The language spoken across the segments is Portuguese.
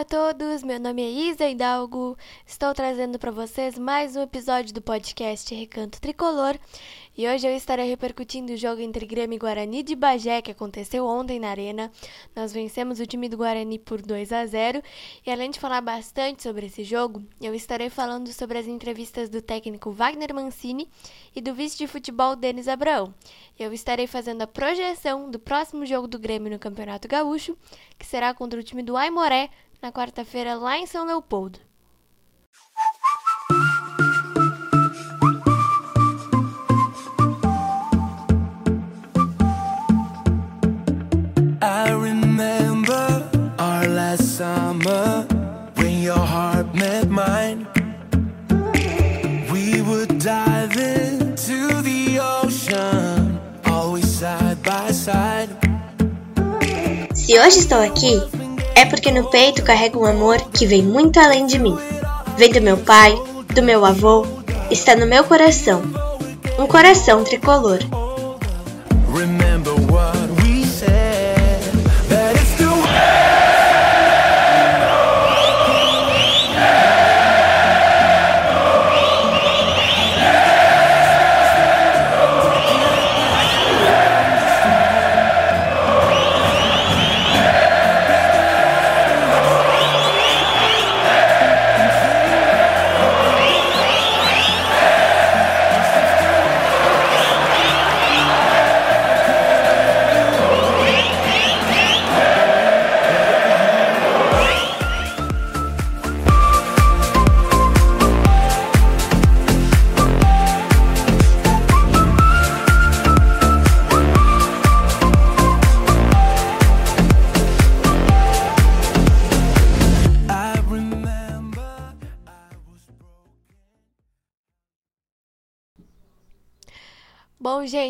Olá a todos, meu nome é Isa Hidalgo. Estou trazendo para vocês mais um episódio do podcast Recanto Tricolor. E hoje eu estarei repercutindo o jogo entre Grêmio e Guarani de Bagé que aconteceu ontem na Arena. Nós vencemos o time do Guarani por 2 a 0 e além de falar bastante sobre esse jogo, eu estarei falando sobre as entrevistas do técnico Wagner Mancini e do vice de futebol Denis Abraão. Eu estarei fazendo a projeção do próximo jogo do Grêmio no Campeonato Gaúcho, que será contra o time do Aimoré na quarta-feira lá em São Leopoldo. I remember our last summer when your heart met mine. We would dive into the ocean, always side by side. Se hoje estou aqui, é porque no peito carrego um amor que vem muito além de mim. Vem do meu pai, do meu avô, está no meu coração. Um coração tricolor. Bom,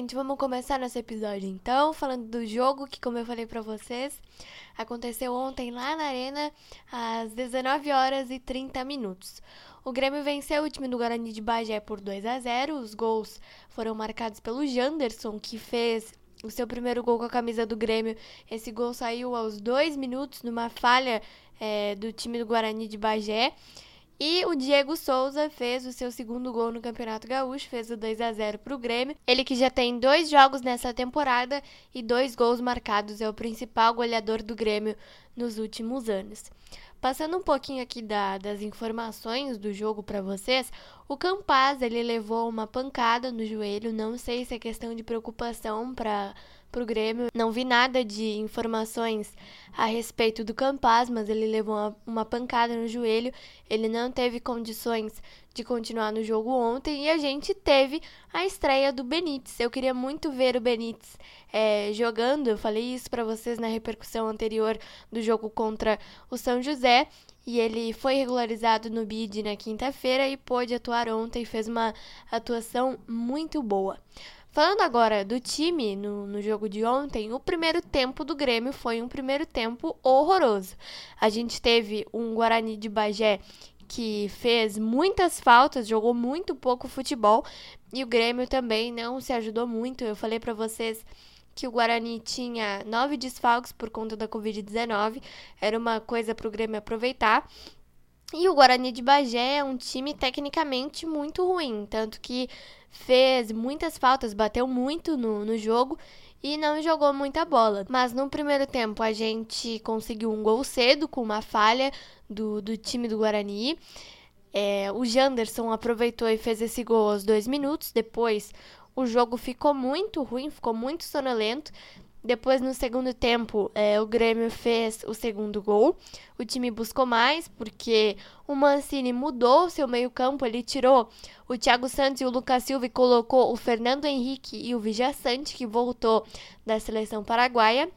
gente, vamos começar nosso episódio então, falando do jogo que, como eu falei para vocês, aconteceu ontem lá na Arena às 19 horas e 30 minutos. O Grêmio venceu o time do Guarani de Bagé por 2 a 0. Os gols foram marcados pelo Janderson, que fez o seu primeiro gol com a camisa do Grêmio. Esse gol saiu aos dois minutos numa falha é, do time do Guarani de Bagé. E o Diego Souza fez o seu segundo gol no Campeonato Gaúcho, fez o 2 a 0 para o Grêmio. Ele que já tem dois jogos nessa temporada e dois gols marcados, é o principal goleador do Grêmio nos últimos anos. Passando um pouquinho aqui da, das informações do jogo para vocês, o Campaz ele levou uma pancada no joelho, não sei se é questão de preocupação para para o Grêmio. Não vi nada de informações a respeito do Campaz, mas ele levou uma, uma, pancada no joelho. Ele não teve condições de continuar no jogo ontem e a gente teve a estreia do Benítez. Eu queria muito ver o Benítez é, jogando. Eu falei isso para vocês na repercussão anterior do jogo contra o São José. E ele foi regularizado no BID na quinta-feira e pôde atuar ontem, fez uma atuação muito boa. Falando agora do time no, no jogo de ontem, o primeiro tempo do Grêmio foi um primeiro tempo horroroso. A gente teve um Guarani de Bagé que fez muitas faltas, jogou muito pouco futebol e o Grêmio também não se ajudou muito. Eu falei para vocês que o Guarani tinha nove desfalques por conta da Covid-19, era uma coisa para o Grêmio aproveitar. E o Guarani de Bagé é um time tecnicamente muito ruim, tanto que fez muitas faltas, bateu muito no, no jogo e não jogou muita bola. Mas no primeiro tempo a gente conseguiu um gol cedo com uma falha do, do time do Guarani. É, o Janderson aproveitou e fez esse gol aos dois minutos. Depois o jogo ficou muito ruim, ficou muito sonolento. Depois, no segundo tempo, é, o Grêmio fez o segundo gol. O time buscou mais, porque o Mancini mudou seu meio-campo. Ele tirou o Thiago Santos e o Lucas Silva e colocou o Fernando Henrique e o Vijaçante, que voltou da seleção paraguaia.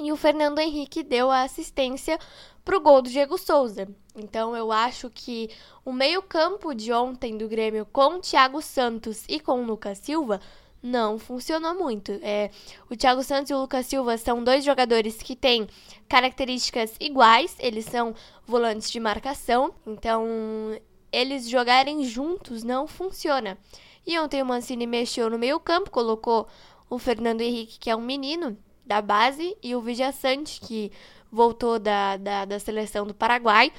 E o Fernando Henrique deu a assistência para o gol do Diego Souza. Então, eu acho que o meio-campo de ontem do Grêmio com o Thiago Santos e com o Lucas Silva não funcionou muito. É, o Thiago Santos e o Lucas Silva são dois jogadores que têm características iguais, eles são volantes de marcação, então eles jogarem juntos não funciona. E ontem o Mancini mexeu no meio-campo, colocou o Fernando Henrique, que é um menino, da base, e o Vijaçante, que voltou da, da, da seleção do Paraguai.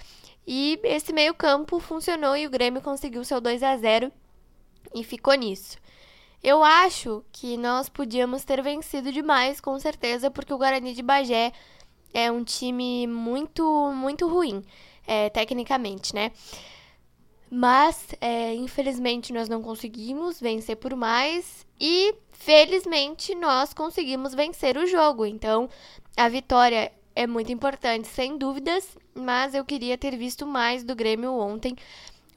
E esse meio-campo funcionou e o Grêmio conseguiu seu 2 a 0 e ficou nisso. Eu acho que nós podíamos ter vencido demais, com certeza, porque o Guarani de Bagé é um time muito, muito ruim, é, tecnicamente, né? Mas, é, infelizmente, nós não conseguimos vencer por mais e, felizmente, nós conseguimos vencer o jogo. Então, a vitória é muito importante, sem dúvidas, mas eu queria ter visto mais do Grêmio ontem.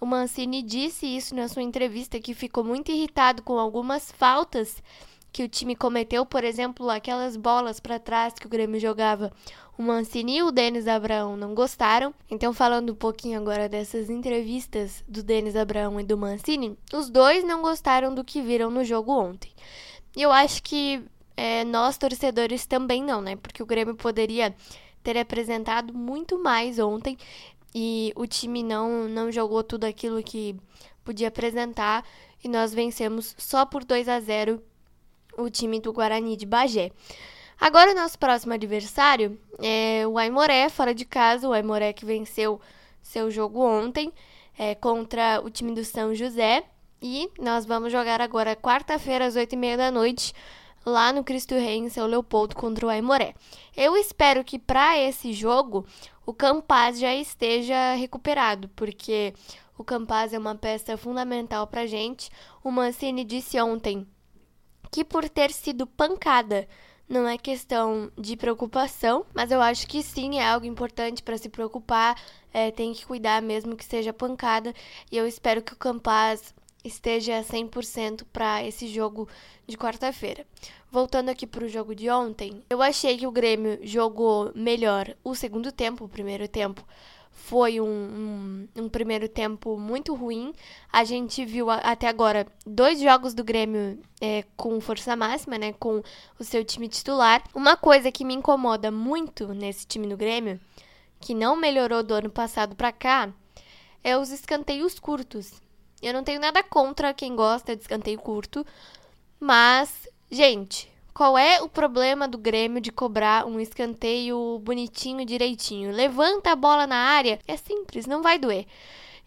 O Mancini disse isso na sua entrevista que ficou muito irritado com algumas faltas que o time cometeu, por exemplo, aquelas bolas para trás que o Grêmio jogava. O Mancini e o Denis Abraão não gostaram. Então, falando um pouquinho agora dessas entrevistas do Denis Abraão e do Mancini, os dois não gostaram do que viram no jogo ontem. E eu acho que é, nós, torcedores, também não, né? Porque o Grêmio poderia ter apresentado muito mais ontem e o time não, não jogou tudo aquilo que podia apresentar e nós vencemos só por 2 a 0 o time do Guarani de Bagé. Agora o nosso próximo adversário é o Aimoré, fora de casa, o Aimoré que venceu seu jogo ontem é, contra o time do São José. E nós vamos jogar agora quarta-feira às 8h30 da noite lá no Cristo Rei em São Leopoldo contra o Aimoré. Eu espero que para esse jogo o Campaz já esteja recuperado, porque o Campaz é uma peça fundamental para gente. O Mancini disse ontem que por ter sido pancada não é questão de preocupação, mas eu acho que sim é algo importante para se preocupar. É, tem que cuidar mesmo que seja pancada. E eu espero que o Campaz esteja 100% para esse jogo de quarta-feira. Voltando aqui para o jogo de ontem, eu achei que o Grêmio jogou melhor o segundo tempo, o primeiro tempo foi um, um, um, primeiro tempo muito ruim. A gente viu a, até agora dois jogos do Grêmio é, com força máxima, né? Com o seu time titular. Uma coisa que me incomoda muito nesse time do Grêmio, que não melhorou do ano passado para cá, é os escanteios curtos. Eu não tenho nada contra quem gosta de escanteio curto, mas, gente, qual é o problema do Grêmio de cobrar um escanteio bonitinho, direitinho? Levanta a bola na área, é simples, não vai doer.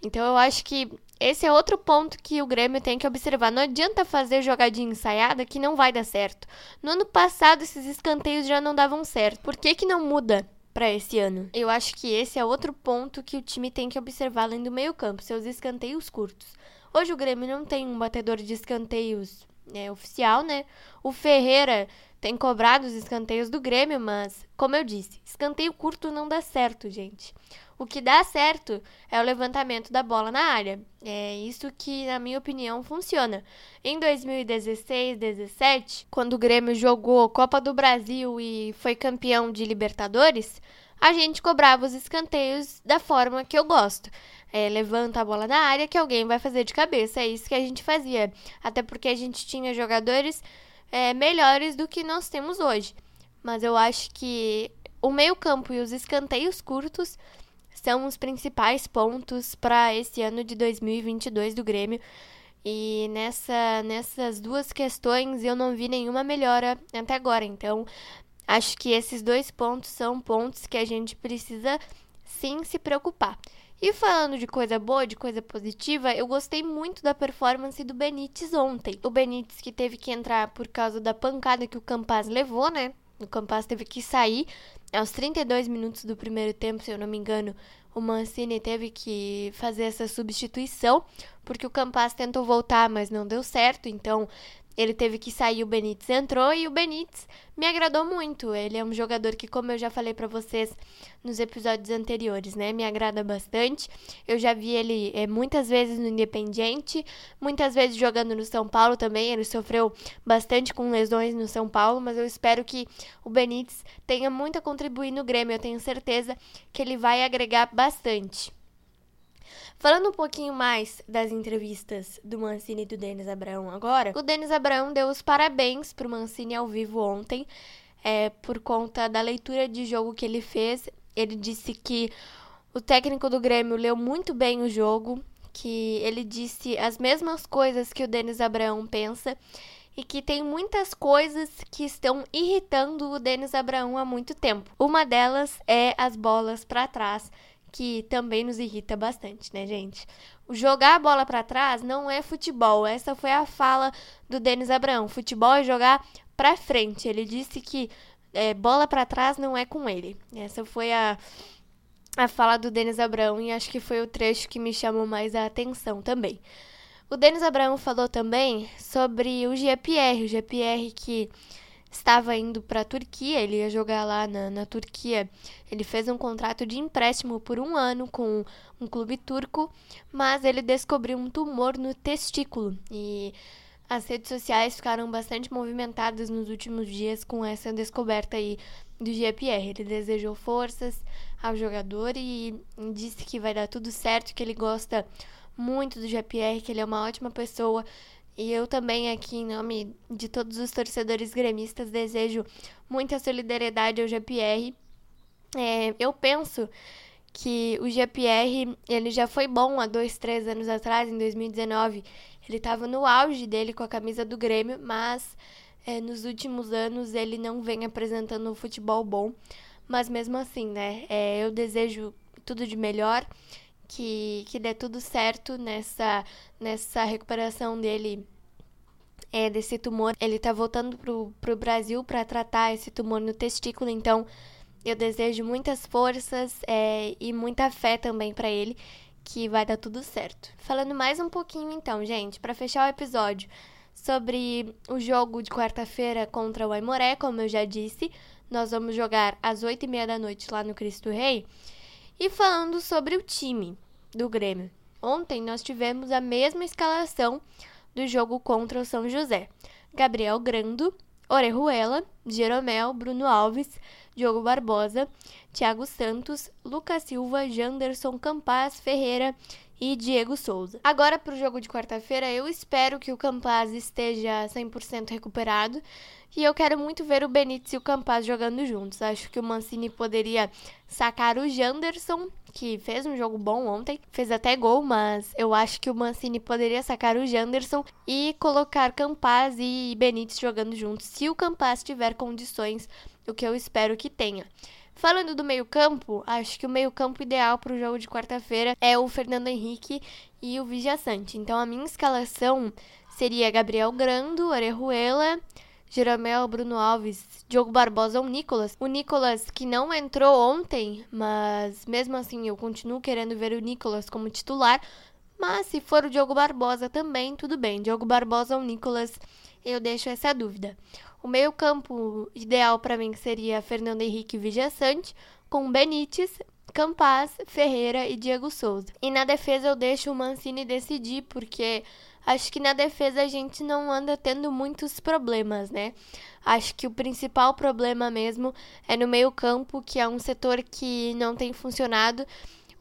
Então eu acho que esse é outro ponto que o Grêmio tem que observar. Não adianta fazer jogadinha ensaiada que não vai dar certo. No ano passado esses escanteios já não davam certo. Por que que não muda? Para esse ano. Eu acho que esse é outro ponto que o time tem que observar além do meio-campo, seus escanteios curtos. Hoje o Grêmio não tem um batedor de escanteios é, oficial, né? O Ferreira tem cobrado os escanteios do Grêmio, mas, como eu disse, escanteio curto não dá certo, gente. O que dá certo é o levantamento da bola na área. É isso que, na minha opinião, funciona. Em 2016, 17, quando o Grêmio jogou Copa do Brasil e foi campeão de Libertadores, a gente cobrava os escanteios da forma que eu gosto. É, levanta a bola na área que alguém vai fazer de cabeça. É isso que a gente fazia. Até porque a gente tinha jogadores é, melhores do que nós temos hoje. Mas eu acho que o meio-campo e os escanteios curtos são os principais pontos para esse ano de 2022 do Grêmio. E nessa, nessas duas questões eu não vi nenhuma melhora até agora. Então, acho que esses dois pontos são pontos que a gente precisa sim se preocupar. E falando de coisa boa, de coisa positiva, eu gostei muito da performance do Benítez ontem. O Benítez que teve que entrar por causa da pancada que o Campaz levou, né? O Campaz teve que sair aos 32 minutos do primeiro tempo, se eu não me engano. O Mancini teve que fazer essa substituição, porque o Campaz tentou voltar, mas não deu certo. Então, ele teve que sair, o Benítez entrou e o Benítez me agradou muito. Ele é um jogador que, como eu já falei para vocês nos episódios anteriores, né, me agrada bastante. Eu já vi ele é, muitas vezes no Independiente, muitas vezes jogando no São Paulo também. Ele sofreu bastante com lesões no São Paulo, mas eu espero que o Benítez tenha muito a contribuir no Grêmio. Eu tenho certeza que ele vai agregar bastante. Falando um pouquinho mais das entrevistas do Mancini e do Denis Abraão agora, o Denis Abraão deu os parabéns pro Mancini ao vivo ontem, é, por conta da leitura de jogo que ele fez. Ele disse que o técnico do Grêmio leu muito bem o jogo, que ele disse as mesmas coisas que o Denis Abraão pensa e que tem muitas coisas que estão irritando o Denis Abraão há muito tempo. Uma delas é as bolas para trás, que também nos irrita bastante, né, gente? Jogar a bola para trás não é futebol. Essa foi a fala do Denis Abraão. Futebol é jogar para frente. Ele disse que é, bola para trás não é com ele. Essa foi a a fala do Denis Abraão e acho que foi o trecho que me chamou mais a atenção também. O Denis Abraão falou também sobre o GPR, o GPR que estava indo para a Turquia, ele ia jogar lá na, na Turquia. Ele fez um contrato de empréstimo por um ano com um clube turco, mas ele descobriu um tumor no testículo e as redes sociais ficaram bastante movimentadas nos últimos dias com essa descoberta aí do GPR. Ele desejou forças ao jogador e disse que vai dar tudo certo, que ele gosta muito do GPR, que ele é uma ótima pessoa. E eu também, aqui em nome de todos os torcedores gremistas, desejo muita solidariedade ao GPR. É, eu penso que o GPR ele já foi bom há dois, três anos atrás, em 2019. Ele estava no auge dele com a camisa do Grêmio, mas é, nos últimos anos ele não vem apresentando um futebol bom. Mas mesmo assim, né? É, eu desejo tudo de melhor, que, que dê tudo certo nessa, nessa recuperação dele é, desse tumor. Ele tá voltando pro, pro Brasil para tratar esse tumor no testículo, então eu desejo muitas forças é, e muita fé também para ele, que vai dar tudo certo. Falando mais um pouquinho então, gente, para fechar o episódio sobre o jogo de quarta-feira contra o Aimoré, como eu já disse. Nós vamos jogar às oito e meia da noite lá no Cristo Rei. E falando sobre o time do Grêmio. Ontem nós tivemos a mesma escalação do jogo contra o São José. Gabriel Grando, Orejuela, Jeromel, Bruno Alves, Diogo Barbosa, Thiago Santos, Lucas Silva, Janderson, Campaz, Ferreira e Diego Souza. Agora para o jogo de quarta-feira, eu espero que o Campaz esteja 100% recuperado e eu quero muito ver o Benítez e o Campaz jogando juntos. Acho que o Mancini poderia sacar o Janderson, que fez um jogo bom ontem, fez até gol, mas eu acho que o Mancini poderia sacar o Janderson e colocar Campaz e Benítez jogando juntos, se o Campaz tiver condições, o que eu espero que tenha. Falando do meio-campo, acho que o meio-campo ideal para o jogo de quarta-feira é o Fernando Henrique e o Vigia Sante. Então a minha escalação seria Gabriel Grando, Orejuela, Jeromel, Bruno Alves, Diogo Barbosa ou Nicolas. O Nicolas que não entrou ontem, mas mesmo assim eu continuo querendo ver o Nicolas como titular. Mas se for o Diogo Barbosa também, tudo bem. Diogo Barbosa ou Nicolas, eu deixo essa dúvida. O meio-campo ideal para mim seria Fernando Henrique Vijaçante, com Benítez, Campaz, Ferreira e Diego Souza. E na defesa eu deixo o Mancini decidir, porque acho que na defesa a gente não anda tendo muitos problemas, né? Acho que o principal problema mesmo é no meio-campo, que é um setor que não tem funcionado.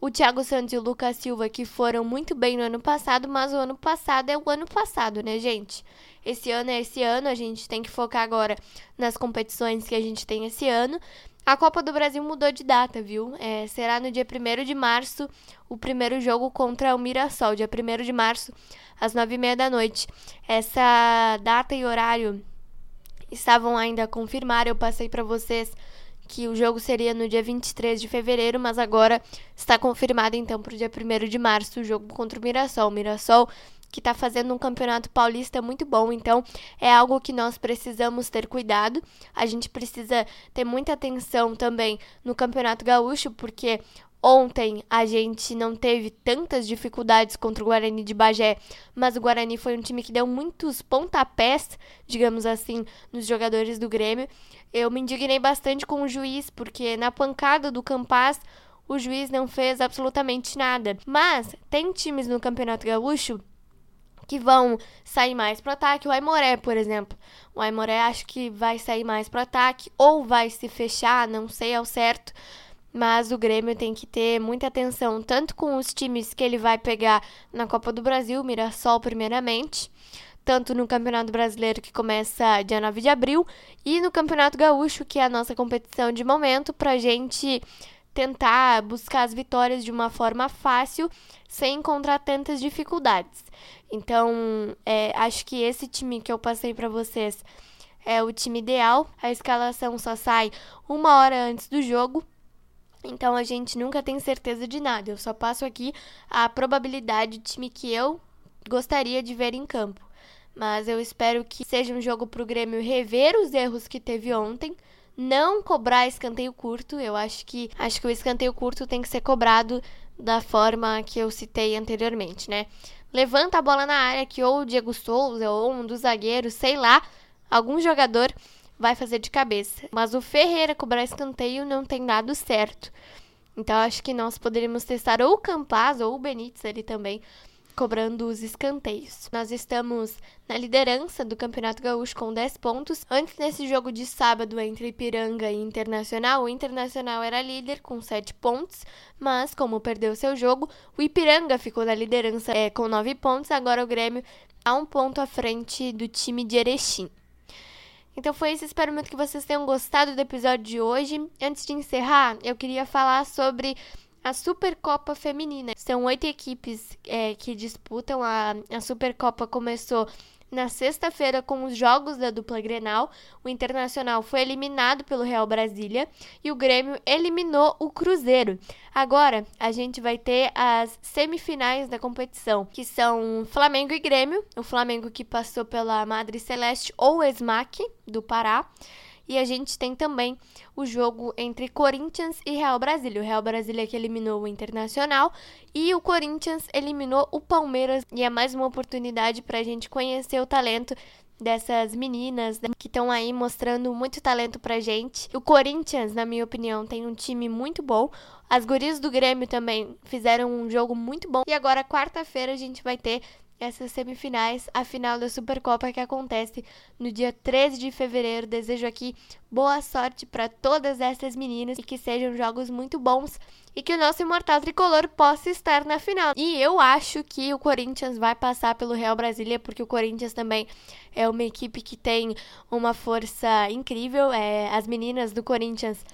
O Thiago Santos e o Lucas Silva, que foram muito bem no ano passado, mas o ano passado é o ano passado, né, gente? Esse ano é esse ano, a gente tem que focar agora nas competições que a gente tem esse ano. A Copa do Brasil mudou de data, viu? É, será no dia 1 de março o primeiro jogo contra o Mirassol, dia 1 de março, às 9h30 da noite. Essa data e horário estavam ainda a confirmar, eu passei para vocês que o jogo seria no dia 23 de fevereiro, mas agora está confirmado então para o dia 1 de março o jogo contra o Mirassol. O Mirassol que está fazendo um campeonato paulista muito bom, então é algo que nós precisamos ter cuidado. A gente precisa ter muita atenção também no campeonato gaúcho, porque Ontem a gente não teve tantas dificuldades contra o Guarani de Bagé, mas o Guarani foi um time que deu muitos pontapés, digamos assim, nos jogadores do Grêmio. Eu me indignei bastante com o juiz, porque na pancada do Campaz o juiz não fez absolutamente nada. Mas tem times no Campeonato Gaúcho que vão sair mais pro ataque. O Aimoré, por exemplo. O Aimoré acho que vai sair mais pro ataque ou vai se fechar, não sei ao certo. Mas o Grêmio tem que ter muita atenção, tanto com os times que ele vai pegar na Copa do Brasil, Mirassol primeiramente, tanto no Campeonato Brasileiro que começa dia 9 de abril, e no Campeonato Gaúcho, que é a nossa competição de momento, pra gente tentar buscar as vitórias de uma forma fácil, sem encontrar tantas dificuldades. Então, é, acho que esse time que eu passei para vocês é o time ideal. A escalação só sai uma hora antes do jogo. Então a gente nunca tem certeza de nada. Eu só passo aqui a probabilidade de time que eu gostaria de ver em campo. Mas eu espero que seja um jogo para o Grêmio rever os erros que teve ontem, não cobrar escanteio curto. Eu acho que acho que o escanteio curto tem que ser cobrado da forma que eu citei anteriormente, né? Levanta a bola na área que ou o Diego Souza ou um dos zagueiros, sei lá, algum jogador vai fazer de cabeça. Mas o Ferreira cobrar escanteio não tem dado certo. Então acho que nós poderíamos testar ou o Campaz ou o Benítez ali também cobrando os escanteios. Nós estamos na liderança do Campeonato Gaúcho com 10 pontos. Antes desse jogo de sábado entre Ipiranga e Internacional, o Internacional era líder com 7 pontos, mas como perdeu seu jogo, o Ipiranga ficou na liderança é, com 9 pontos. Agora o Grêmio a um ponto à frente do time de Erechim. Então foi isso, espero muito que vocês tenham gostado do episódio de hoje. Antes de encerrar, eu queria falar sobre a Supercopa Feminina. São oito equipes é, que disputam. A, a Supercopa começou na sexta-feira com os jogos da dupla Grenal. O Internacional foi eliminado pelo Real Brasília e o Grêmio eliminou o Cruzeiro. Agora a gente vai ter as semifinais da competição, que são Flamengo e Grêmio. O Flamengo que passou pela Madre Celeste ou Esmaque do Pará. E a gente tem também o jogo entre Corinthians e Real Brasília. O Real Brasília que eliminou o Internacional e o Corinthians eliminou o Palmeiras. E é mais uma oportunidade para a gente conhecer o talento dessas meninas né, que estão aí mostrando muito talento pra gente. O Corinthians, na minha opinião, tem um time muito bom. As gurias do Grêmio também fizeram um jogo muito bom. E agora, quarta-feira, a gente vai ter essas semifinais, a final da Supercopa que acontece no dia 13 de fevereiro. Desejo aqui boa sorte para todas essas meninas e que sejam jogos muito bons e que o nosso imortal tricolor possa estar na final. E eu acho que o Corinthians vai passar pelo Real Brasília, porque o Corinthians também é uma equipe que tem uma força incrível. É, as meninas do Corinthians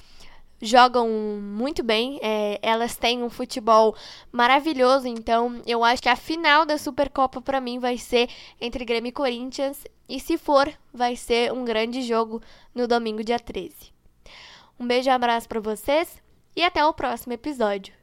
jogam muito bem, é, elas têm um futebol maravilhoso, então eu acho que a final da Supercopa para mim vai ser entre Grêmio e Corinthians, e se for, vai ser um grande jogo no domingo, dia 13. Um beijo e abraço para vocês e até o próximo episódio.